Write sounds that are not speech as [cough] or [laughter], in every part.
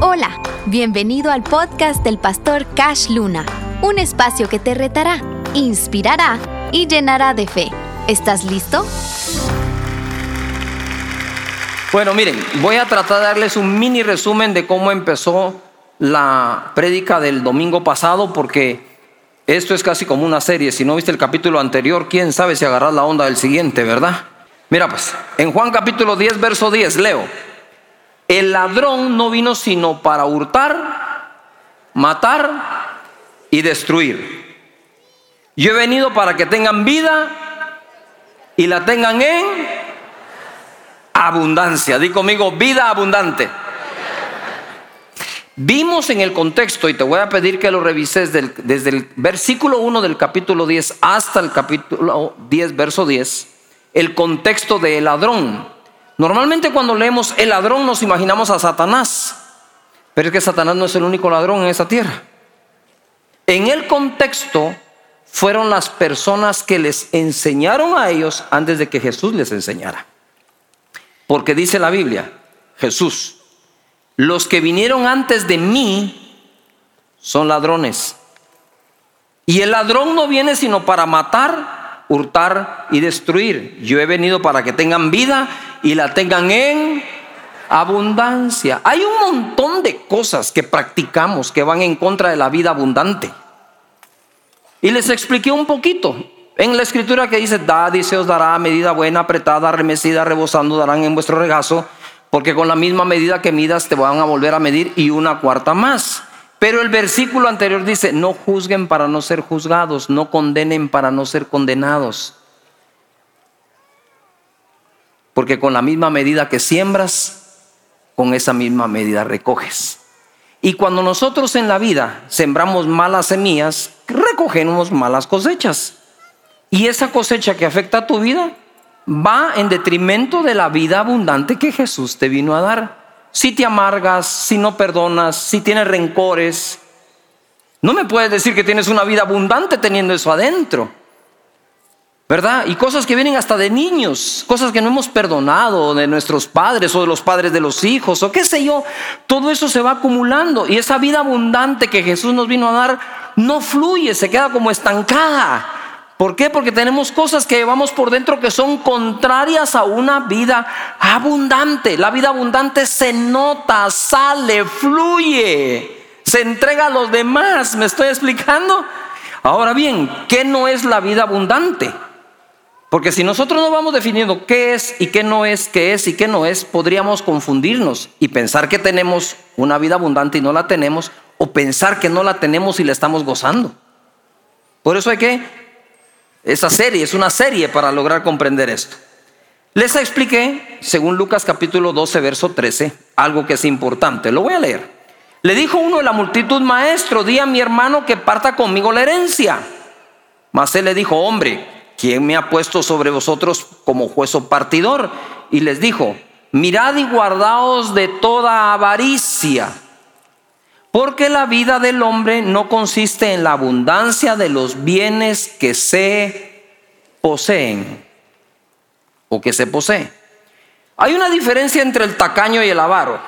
Hola, bienvenido al podcast del pastor Cash Luna, un espacio que te retará, inspirará y llenará de fe. ¿Estás listo? Bueno, miren, voy a tratar de darles un mini resumen de cómo empezó la prédica del domingo pasado, porque esto es casi como una serie. Si no viste el capítulo anterior, quién sabe si agarras la onda del siguiente, ¿verdad? Mira pues, en Juan capítulo 10, verso 10, leo. El ladrón no vino sino para hurtar, matar y destruir. Yo he venido para que tengan vida y la tengan en abundancia. Di conmigo, vida abundante. Vimos en el contexto, y te voy a pedir que lo revises desde el versículo 1 del capítulo 10 hasta el capítulo 10, verso 10, el contexto del ladrón. Normalmente cuando leemos el ladrón nos imaginamos a Satanás, pero es que Satanás no es el único ladrón en esa tierra. En el contexto fueron las personas que les enseñaron a ellos antes de que Jesús les enseñara. Porque dice la Biblia, Jesús, los que vinieron antes de mí son ladrones. Y el ladrón no viene sino para matar, hurtar y destruir. Yo he venido para que tengan vida y la tengan en abundancia. Hay un montón de cosas que practicamos que van en contra de la vida abundante. Y les expliqué un poquito. En la escritura que dice, da, dice, os dará medida buena, apretada, remecida, rebosando, darán en vuestro regazo, porque con la misma medida que midas te van a volver a medir y una cuarta más. Pero el versículo anterior dice, no juzguen para no ser juzgados, no condenen para no ser condenados. Porque con la misma medida que siembras, con esa misma medida recoges. Y cuando nosotros en la vida sembramos malas semillas, recogemos malas cosechas. Y esa cosecha que afecta a tu vida va en detrimento de la vida abundante que Jesús te vino a dar si te amargas, si no perdonas, si tienes rencores. No me puedes decir que tienes una vida abundante teniendo eso adentro. ¿Verdad? Y cosas que vienen hasta de niños, cosas que no hemos perdonado de nuestros padres o de los padres de los hijos o qué sé yo. Todo eso se va acumulando y esa vida abundante que Jesús nos vino a dar no fluye, se queda como estancada. ¿Por qué? Porque tenemos cosas que llevamos por dentro que son contrarias a una vida abundante. La vida abundante se nota, sale, fluye, se entrega a los demás. ¿Me estoy explicando? Ahora bien, ¿qué no es la vida abundante? Porque si nosotros no vamos definiendo qué es y qué no es, qué es y qué no es, podríamos confundirnos y pensar que tenemos una vida abundante y no la tenemos, o pensar que no la tenemos y la estamos gozando. Por eso hay que esa serie es una serie para lograr comprender esto. Les expliqué, según Lucas capítulo 12, verso 13, algo que es importante. Lo voy a leer. Le dijo uno de la multitud, maestro, di a mi hermano que parta conmigo la herencia. Mas él le dijo, hombre, ¿quién me ha puesto sobre vosotros como juez o partidor? Y les dijo, mirad y guardaos de toda avaricia porque la vida del hombre no consiste en la abundancia de los bienes que se poseen o que se posee. Hay una diferencia entre el tacaño y el avaro.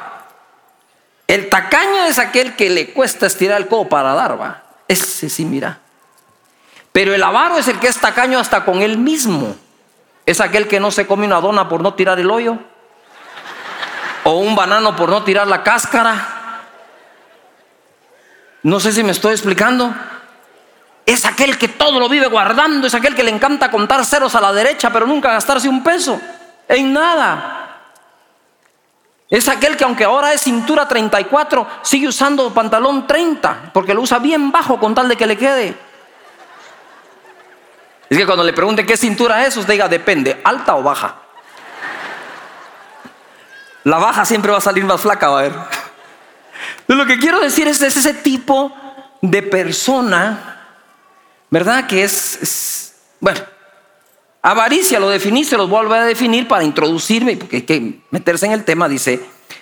El tacaño es aquel que le cuesta estirar el codo para dar, va. Ese sí, mira. Pero el avaro es el que es tacaño hasta con él mismo. Es aquel que no se come una dona por no tirar el hoyo. O un banano por no tirar la cáscara no sé si me estoy explicando. Es aquel que todo lo vive guardando, es aquel que le encanta contar ceros a la derecha, pero nunca gastarse un peso en nada. Es aquel que aunque ahora es cintura 34, sigue usando pantalón 30, porque lo usa bien bajo con tal de que le quede. Es que cuando le pregunte qué cintura es, usted diga, depende, alta o baja. La baja siempre va a salir más flaca, va a ver. Lo que quiero decir es, es ese tipo de persona, ¿verdad? Que es, bueno, avaricia, lo definí, se los vuelvo a definir para introducirme, porque hay que meterse en el tema, dice,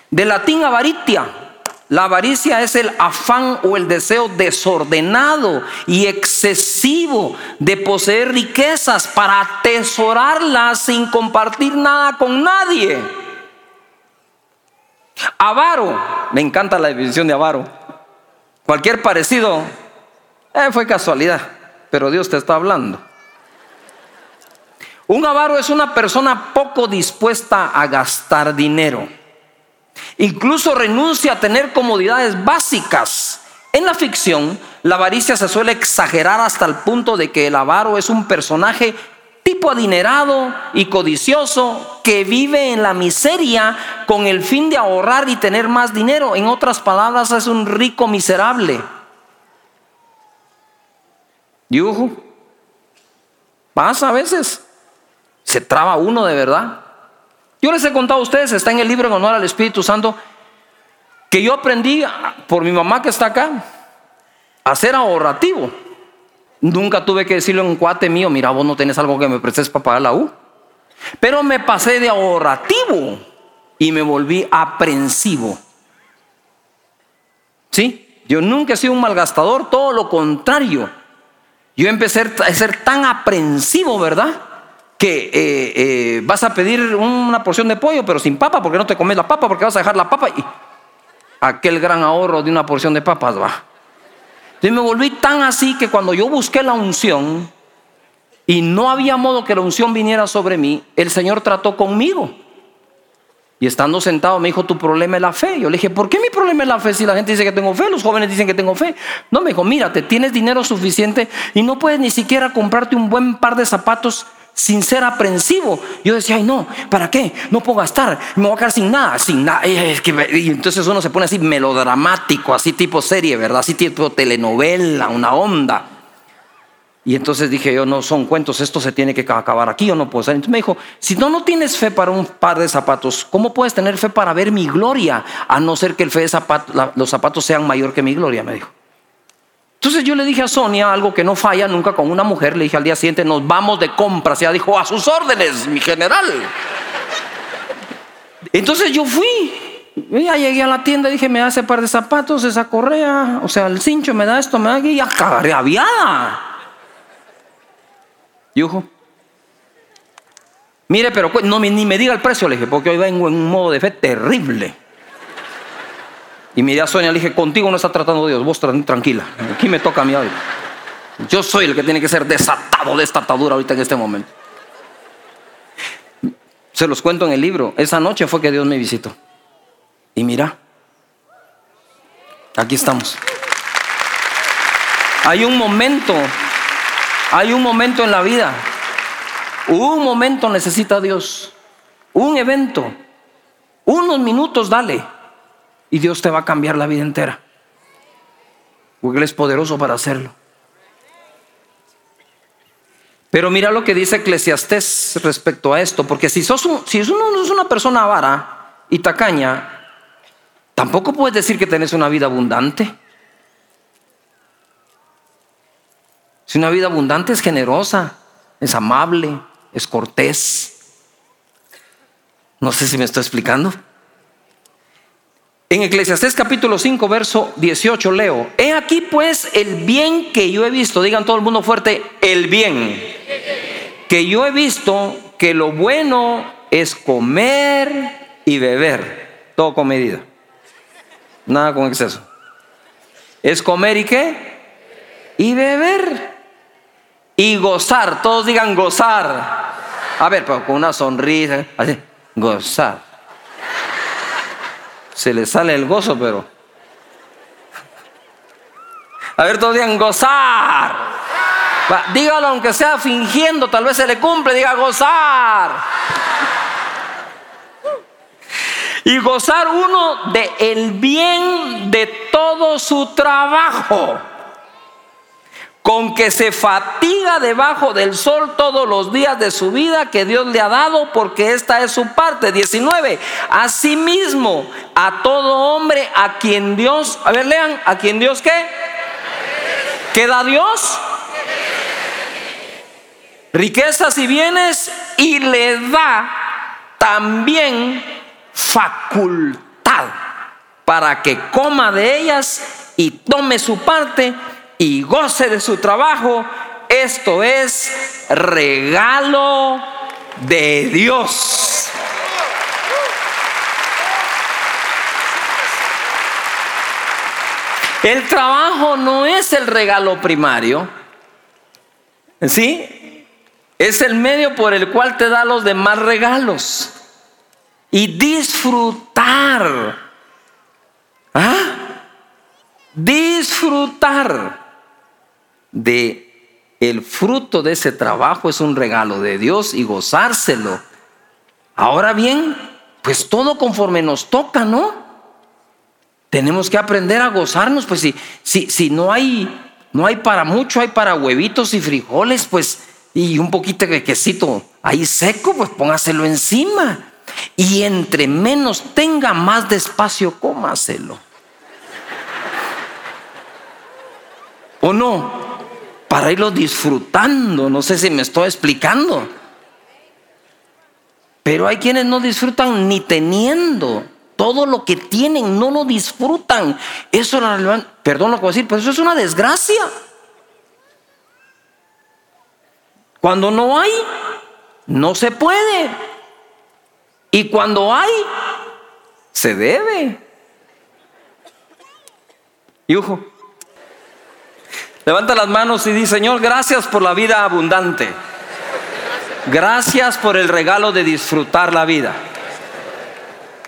de latín avaritia. La avaricia es el afán o el deseo desordenado y excesivo de poseer riquezas para atesorarlas sin compartir nada con nadie. Avaro me encanta la definición de avaro. Cualquier parecido eh, fue casualidad, pero Dios te está hablando. Un avaro es una persona poco dispuesta a gastar dinero. Incluso renuncia a tener comodidades básicas. En la ficción, la avaricia se suele exagerar hasta el punto de que el avaro es un personaje tipo adinerado y codicioso que vive en la miseria con el fin de ahorrar y tener más dinero. En otras palabras, es un rico miserable. Yuhu. Pasa a veces. Se traba uno de verdad. Yo les he contado a ustedes, está en el libro en honor al Espíritu Santo, que yo aprendí por mi mamá que está acá a ser ahorrativo. Nunca tuve que decirle a un cuate mío, mira, vos no tenés algo que me prestes para pagar la U. Pero me pasé de ahorrativo y me volví aprensivo. ¿Sí? Yo nunca he sido un malgastador, todo lo contrario. Yo empecé a ser tan aprensivo, ¿verdad? Que eh, eh, vas a pedir una porción de pollo, pero sin papa, porque no te comes la papa, porque vas a dejar la papa y aquel gran ahorro de una porción de papas va. Entonces me volví tan así que cuando yo busqué la unción y no había modo que la unción viniera sobre mí, el Señor trató conmigo. Y estando sentado me dijo, tu problema es la fe. Yo le dije, ¿por qué mi problema es la fe si la gente dice que tengo fe? Los jóvenes dicen que tengo fe. No, me dijo, mírate, tienes dinero suficiente y no puedes ni siquiera comprarte un buen par de zapatos sin ser aprensivo. Yo decía, ay no, ¿para qué? No puedo gastar, me voy a quedar sin nada, sin nada. Y entonces uno se pone así melodramático, así tipo serie, ¿verdad? Así tipo telenovela, una onda. Y entonces dije yo, no son cuentos, esto se tiene que acabar aquí, o no puedo ser. Entonces me dijo, si no, no tienes fe para un par de zapatos, ¿cómo puedes tener fe para ver mi gloria? A no ser que el fe de los zapatos sean mayor que mi gloria, me dijo. Entonces yo le dije a Sonia algo que no falla nunca con una mujer. Le dije al día siguiente, nos vamos de compras. Ella dijo, a sus órdenes, mi general. Entonces yo fui. Ya llegué a la tienda y dije, me da ese par de zapatos, esa correa, o sea, el cincho, me da esto, me da aquí, y acabaré aviada. Y ojo, mire, pero no, ni me diga el precio, le dije, porque hoy vengo en un modo de fe terrible. Y miré a Sonia, le dije, contigo no está tratando Dios, vos tranquila, aquí me toca a mí. Yo soy el que tiene que ser desatado de esta atadura ahorita en este momento. Se los cuento en el libro. Esa noche fue que Dios me visitó. Y mira, aquí estamos. Hay un momento, hay un momento en la vida. Un momento necesita Dios. Un evento. Unos minutos, dale y Dios te va a cambiar la vida entera. Porque Él es poderoso para hacerlo. Pero mira lo que dice Eclesiastés respecto a esto, porque si, sos si es una persona avara y tacaña, tampoco puedes decir que tenés una vida abundante. Si una vida abundante es generosa, es amable, es cortés. No sé si me estoy explicando. En Eclesiastés capítulo 5, verso 18 leo, he aquí pues el bien que yo he visto, digan todo el mundo fuerte, el bien que yo he visto, que lo bueno es comer y beber, todo con medida, nada con exceso. Es comer y qué? Y beber. Y gozar, todos digan gozar. A ver, con una sonrisa, así, gozar se le sale el gozo, pero... A ver, todos digan gozar. dígalo aunque sea fingiendo, tal vez se le cumple, diga gozar. Y gozar uno de el bien de todo su trabajo con que se fatiga debajo del sol todos los días de su vida que Dios le ha dado, porque esta es su parte. 19. Asimismo, a todo hombre a quien Dios, a ver, lean, a quien Dios qué? ¿Qué da Dios? Riquezas y bienes y le da también facultad para que coma de ellas y tome su parte y goce de su trabajo. Esto es regalo de Dios. El trabajo no es el regalo primario. ¿Sí? Es el medio por el cual te da los demás regalos. Y disfrutar. ¿Ah? Disfrutar de el fruto de ese trabajo es un regalo de Dios y gozárselo. Ahora bien, pues todo conforme nos toca, ¿no? Tenemos que aprender a gozarnos, pues si, si, si no hay, no hay para mucho, hay para huevitos y frijoles, pues, y un poquito de quesito ahí seco, pues póngaselo encima. Y entre menos tenga, más despacio cómaselo. ¿O no? Para irlo disfrutando. No sé si me estoy explicando. Pero hay quienes no disfrutan ni teniendo. Todo lo que tienen no lo disfrutan. Eso, perdón lo que voy a decir, pero eso es una desgracia. Cuando no hay, no se puede. Y cuando hay, se debe. Y ojo, Levanta las manos y dice, Señor, gracias por la vida abundante. Gracias por el regalo de disfrutar la vida.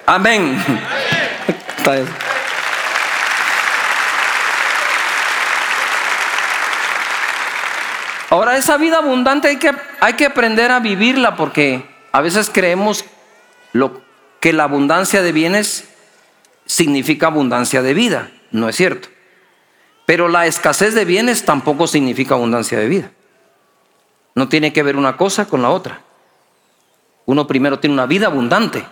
Amén. Ahora, esa vida abundante hay que, hay que aprender a vivirla porque a veces creemos lo, que la abundancia de bienes significa abundancia de vida. No es cierto. Pero la escasez de bienes tampoco significa abundancia de vida. No tiene que ver una cosa con la otra. Uno primero tiene una vida abundante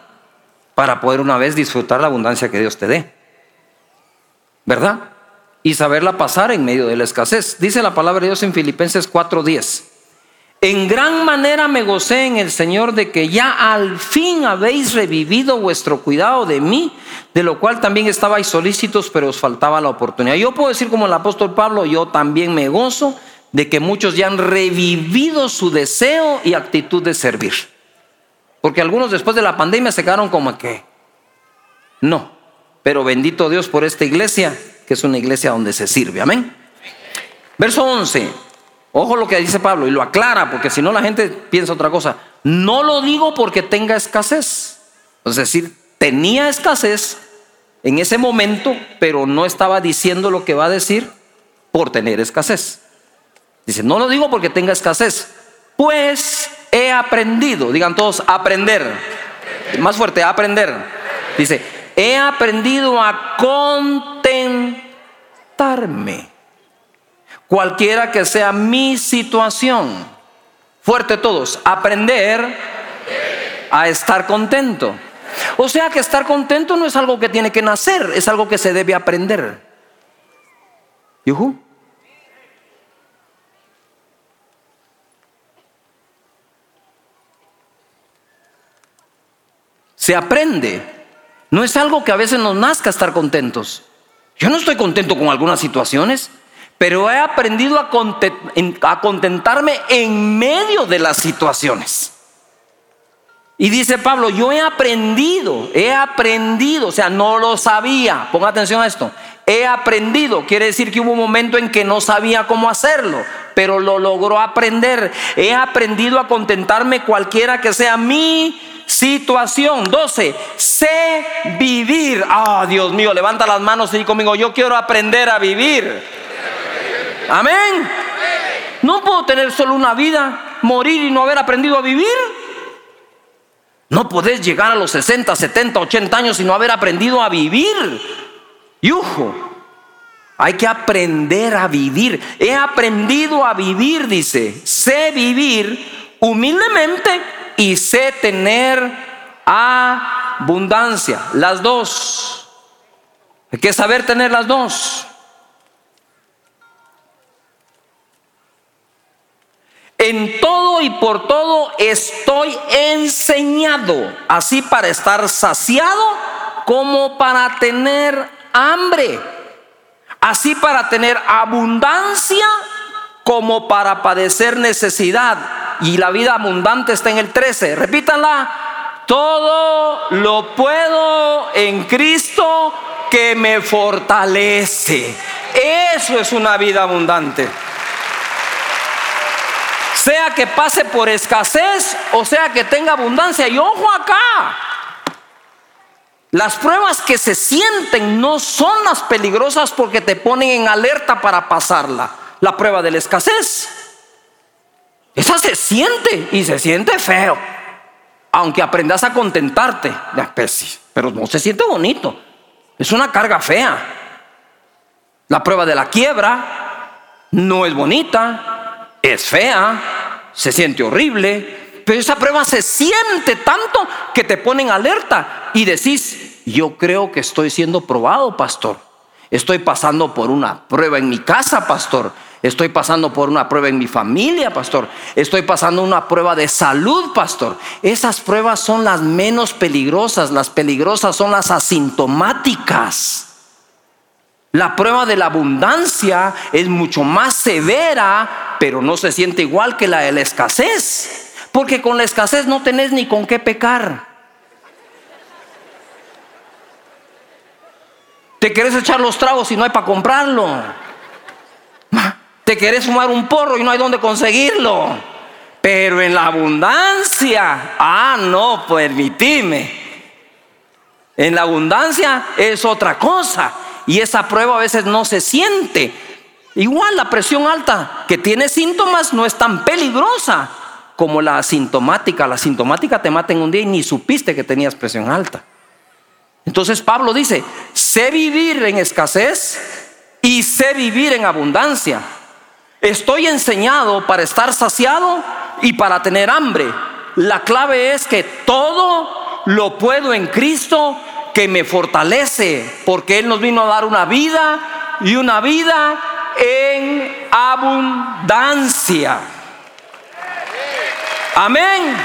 para poder una vez disfrutar la abundancia que Dios te dé. ¿Verdad? Y saberla pasar en medio de la escasez. Dice la palabra de Dios en Filipenses 4:10. En gran manera me gocé en el Señor de que ya al fin habéis revivido vuestro cuidado de mí, de lo cual también estabais solícitos, pero os faltaba la oportunidad. Yo puedo decir como el apóstol Pablo, yo también me gozo de que muchos ya han revivido su deseo y actitud de servir. Porque algunos después de la pandemia se quedaron como que, no, pero bendito Dios por esta iglesia, que es una iglesia donde se sirve. Amén. Verso 11. Ojo lo que dice Pablo y lo aclara, porque si no la gente piensa otra cosa. No lo digo porque tenga escasez. Es decir, tenía escasez en ese momento, pero no estaba diciendo lo que va a decir por tener escasez. Dice, no lo digo porque tenga escasez, pues he aprendido, digan todos, aprender. Más fuerte, aprender. Dice, he aprendido a contentarme cualquiera que sea mi situación. Fuerte todos, aprender a estar contento. O sea que estar contento no es algo que tiene que nacer, es algo que se debe aprender. ¿Yuhu? Se aprende. No es algo que a veces nos nazca estar contentos. Yo no estoy contento con algunas situaciones pero he aprendido a, contentarme en medio de las situaciones. Y dice Pablo, yo he aprendido, he aprendido, o sea, no lo sabía, ponga atención a esto, he aprendido, quiere decir que hubo un momento en que no sabía cómo hacerlo, pero lo logró aprender, he aprendido a contentarme cualquiera que sea mi situación. 12, sé vivir. Ah, Dios mío, levanta las manos y conmigo, yo quiero aprender a vivir. Amén. No puedo tener solo una vida, morir y no haber aprendido a vivir. No podés llegar a los 60, 70, 80 años y no haber aprendido a vivir. Yujo. Hay que aprender a vivir. He aprendido a vivir, dice. Sé vivir humildemente y sé tener abundancia. Las dos. Hay que saber tener las dos. En todo y por todo estoy enseñado, así para estar saciado como para tener hambre, así para tener abundancia como para padecer necesidad. Y la vida abundante está en el 13. Repítanla. Todo lo puedo en Cristo que me fortalece. Eso es una vida abundante. Sea que pase por escasez o sea que tenga abundancia. Y ojo acá. Las pruebas que se sienten no son las peligrosas porque te ponen en alerta para pasarla. La prueba de la escasez. Esa se siente y se siente feo. Aunque aprendas a contentarte, pero no se siente bonito. Es una carga fea. La prueba de la quiebra no es bonita, es fea, se siente horrible, pero esa prueba se siente tanto que te pone en alerta y decís, yo creo que estoy siendo probado, pastor. Estoy pasando por una prueba en mi casa, pastor. Estoy pasando por una prueba en mi familia, pastor. Estoy pasando una prueba de salud, pastor. Esas pruebas son las menos peligrosas. Las peligrosas son las asintomáticas. La prueba de la abundancia es mucho más severa, pero no se siente igual que la de la escasez. Porque con la escasez no tenés ni con qué pecar. Te querés echar los tragos y no hay para comprarlo. Te querés fumar un porro y no hay dónde conseguirlo. Pero en la abundancia, ah, no, permitime. En la abundancia es otra cosa. Y esa prueba a veces no se siente. Igual la presión alta que tiene síntomas no es tan peligrosa como la asintomática. La asintomática te mata en un día y ni supiste que tenías presión alta. Entonces Pablo dice, sé vivir en escasez y sé vivir en abundancia. Estoy enseñado para estar saciado y para tener hambre. La clave es que todo lo puedo en Cristo que me fortalece, porque Él nos vino a dar una vida y una vida en abundancia. Amén.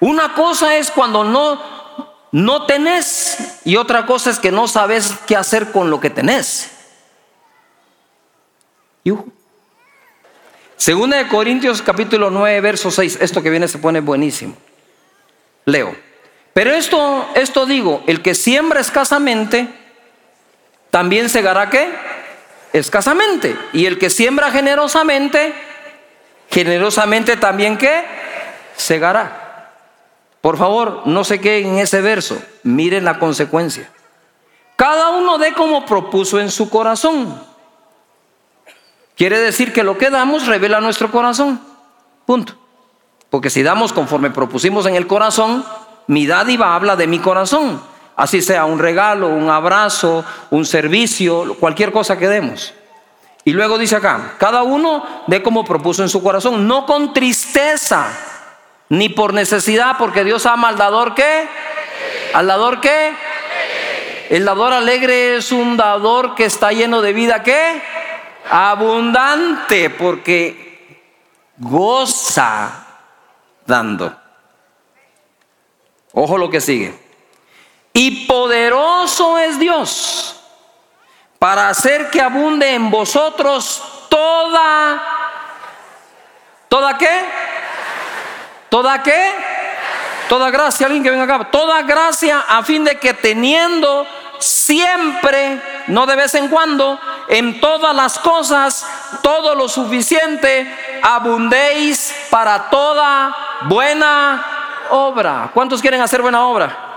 Una cosa es cuando no no tenés y otra cosa es que no sabes qué hacer con lo que tenés. Segunda de Corintios capítulo 9, verso 6, esto que viene se pone buenísimo. Leo. Pero esto, esto digo, el que siembra escasamente, también segará qué? Escasamente. Y el que siembra generosamente, generosamente también qué? Segará. Por favor, no se queden en ese verso, miren la consecuencia. Cada uno dé como propuso en su corazón. Quiere decir que lo que damos revela nuestro corazón. Punto. Porque si damos conforme propusimos en el corazón, mi dádiva habla de mi corazón. Así sea un regalo, un abrazo, un servicio, cualquier cosa que demos. Y luego dice acá, cada uno dé como propuso en su corazón, no con tristeza ni por necesidad, porque Dios ama al dador qué? ¿Al dador qué? El dador alegre es un dador que está lleno de vida qué? Abundante, porque goza dando. Ojo lo que sigue. Y poderoso es Dios para hacer que abunde en vosotros toda, ¿toda qué? ¿Toda qué? Toda gracia, alguien que venga acá. Toda gracia a fin de que teniendo siempre, no de vez en cuando, en todas las cosas, todo lo suficiente, abundéis para toda buena obra. ¿Cuántos quieren hacer buena obra?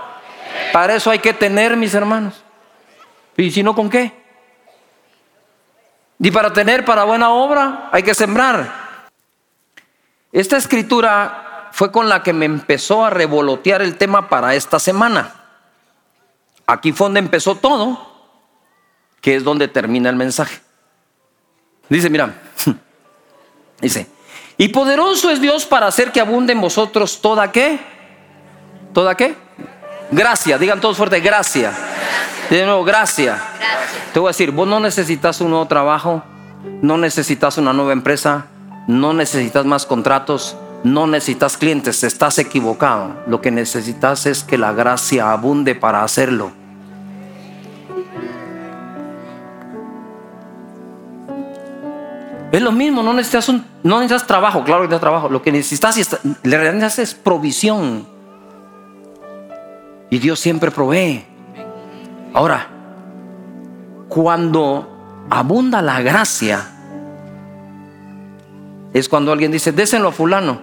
Para eso hay que tener, mis hermanos. ¿Y si no, con qué? Y para tener para buena obra hay que sembrar. Esta escritura fue con la que me empezó a revolotear el tema para esta semana. Aquí fue donde empezó todo, que es donde termina el mensaje. Dice, mira, [laughs] dice, y poderoso es Dios para hacer que abunde en vosotros toda qué, toda qué, gracia, digan todos fuerte, gracia. De nuevo, gracia. Te voy a decir, vos no necesitas un nuevo trabajo, no necesitas una nueva empresa, no necesitas más contratos, no necesitas clientes, estás equivocado. Lo que necesitas es que la gracia abunde para hacerlo. Es lo mismo, no necesitas, un, no necesitas trabajo, claro que necesitas trabajo. Lo que necesitas, es provisión. Y Dios siempre provee. Ahora, cuando abunda la gracia, es cuando alguien dice, désenlo a fulano.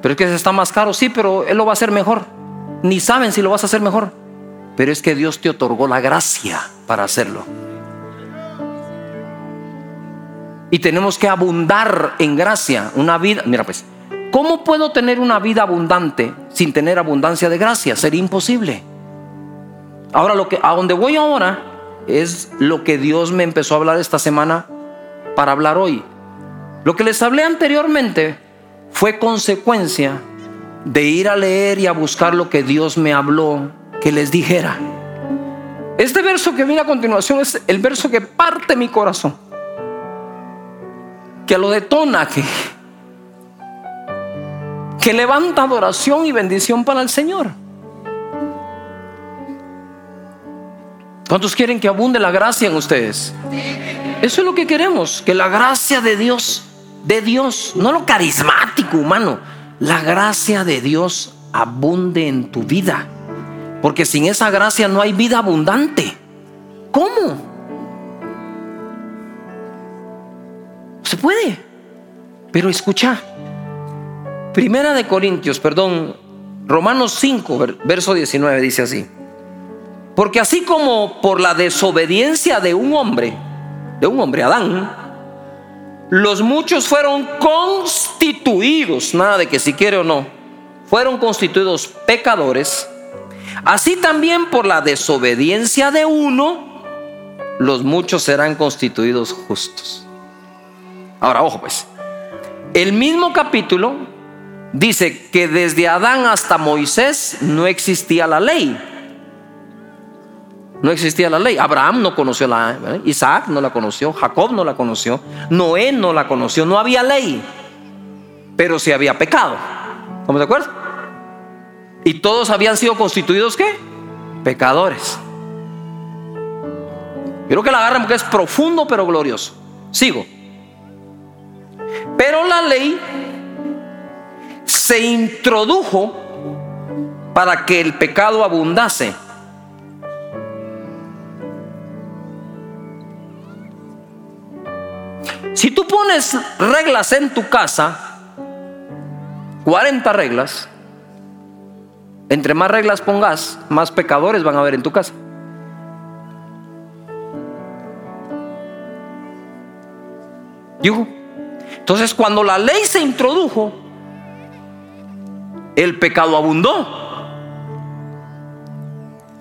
Pero es que está más caro, sí, pero él lo va a hacer mejor. Ni saben si lo vas a hacer mejor. Pero es que Dios te otorgó la gracia para hacerlo. Y tenemos que abundar en gracia. Una vida, mira pues, ¿cómo puedo tener una vida abundante sin tener abundancia de gracia? Sería imposible. Ahora, lo que, a donde voy ahora es lo que Dios me empezó a hablar esta semana para hablar hoy. Lo que les hablé anteriormente fue consecuencia de ir a leer y a buscar lo que Dios me habló que les dijera. Este verso que viene a continuación es el verso que parte mi corazón, que lo detona, que, que levanta adoración y bendición para el Señor. ¿Cuántos quieren que abunde la gracia en ustedes? Eso es lo que queremos, que la gracia de Dios de Dios, no lo carismático humano, la gracia de Dios abunde en tu vida. Porque sin esa gracia no hay vida abundante. ¿Cómo? Puede. Pero escucha. Primera de Corintios, perdón, Romanos 5, verso 19 dice así. Porque así como por la desobediencia de un hombre, de un hombre Adán, los muchos fueron constituidos, nada de que si quiere o no, fueron constituidos pecadores. Así también por la desobediencia de uno, los muchos serán constituidos justos. Ahora, ojo pues, el mismo capítulo dice que desde Adán hasta Moisés no existía la ley. No existía la ley. Abraham no conoció la ley. Isaac no la conoció. Jacob no la conoció. Noé no la conoció. No había ley. Pero sí había pecado. ¿Estamos de acuerdo? Y todos habían sido constituidos ¿qué? Pecadores. Quiero que la agarren porque es profundo pero glorioso. Sigo. Pero la ley se introdujo para que el pecado abundase. Si tú pones reglas en tu casa, 40 reglas, entre más reglas pongas, más pecadores van a haber en tu casa. Entonces, cuando la ley se introdujo, el pecado abundó.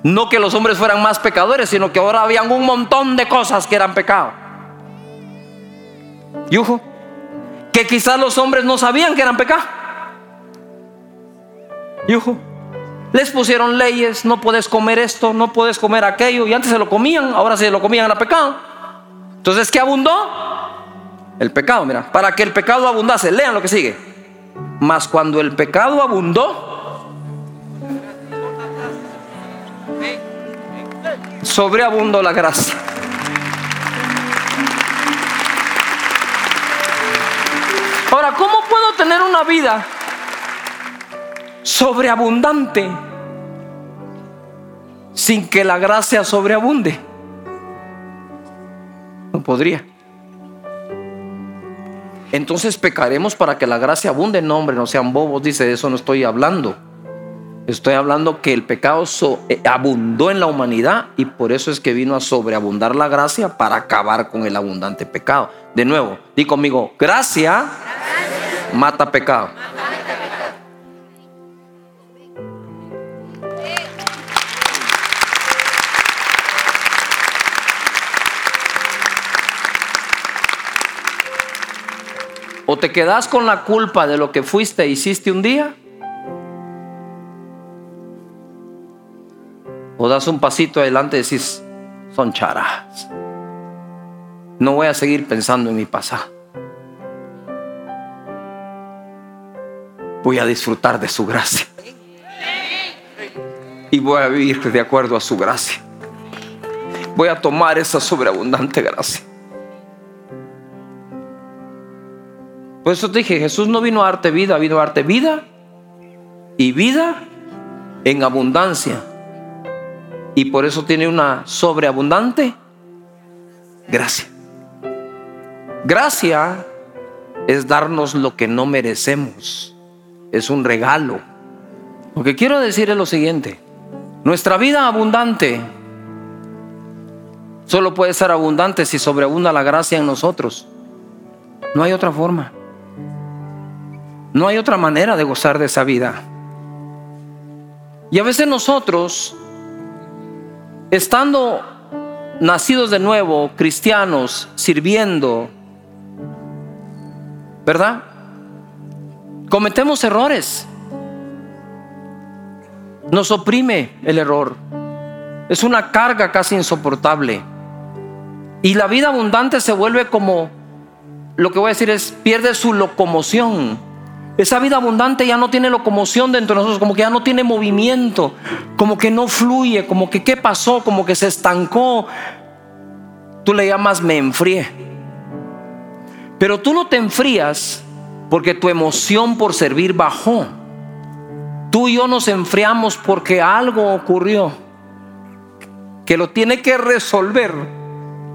No que los hombres fueran más pecadores, sino que ahora habían un montón de cosas que eran pecado. Yujo. Que quizás los hombres no sabían que eran pecado. Yujo. Les pusieron leyes, no puedes comer esto, no puedes comer aquello, y antes se lo comían, ahora se lo comían era pecado. Entonces, ¿qué abundó? El pecado, mira, para que el pecado abundase, lean lo que sigue. Mas cuando el pecado abundó, sobreabundó la gracia. Ahora, ¿cómo puedo tener una vida sobreabundante sin que la gracia sobreabunde? No podría. Entonces pecaremos para que la gracia abunde. No, hombre, no sean bobos, dice, de eso no estoy hablando. Estoy hablando que el pecado eh, abundó en la humanidad y por eso es que vino a sobreabundar la gracia para acabar con el abundante pecado. De nuevo, di conmigo, gracia mata pecado. O te quedas con la culpa de lo que fuiste e hiciste un día. O das un pasito adelante y decís, son charas. No voy a seguir pensando en mi pasado. voy a disfrutar de su gracia. Y voy a vivir de acuerdo a su gracia. Voy a tomar esa sobreabundante gracia. Por eso te dije, Jesús no vino a darte vida, vino a darte vida y vida en abundancia. Y por eso tiene una sobreabundante gracia. Gracia es darnos lo que no merecemos. Es un regalo. Lo que quiero decir es lo siguiente. Nuestra vida abundante solo puede ser abundante si sobreabunda la gracia en nosotros. No hay otra forma. No hay otra manera de gozar de esa vida. Y a veces nosotros, estando nacidos de nuevo, cristianos, sirviendo, ¿verdad? Cometemos errores. Nos oprime el error. Es una carga casi insoportable. Y la vida abundante se vuelve como, lo que voy a decir es, pierde su locomoción. Esa vida abundante ya no tiene locomoción dentro de nosotros, como que ya no tiene movimiento, como que no fluye, como que qué pasó, como que se estancó. Tú le llamas me enfrié. Pero tú no te enfrías porque tu emoción por servir bajó. Tú y yo nos enfriamos porque algo ocurrió que lo tiene que resolver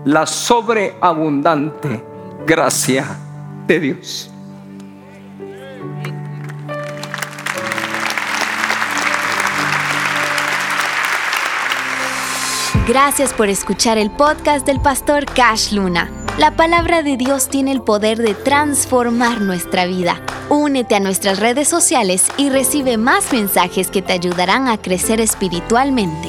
la sobreabundante gracia de Dios. Gracias por escuchar el podcast del pastor Cash Luna. La palabra de Dios tiene el poder de transformar nuestra vida. Únete a nuestras redes sociales y recibe más mensajes que te ayudarán a crecer espiritualmente.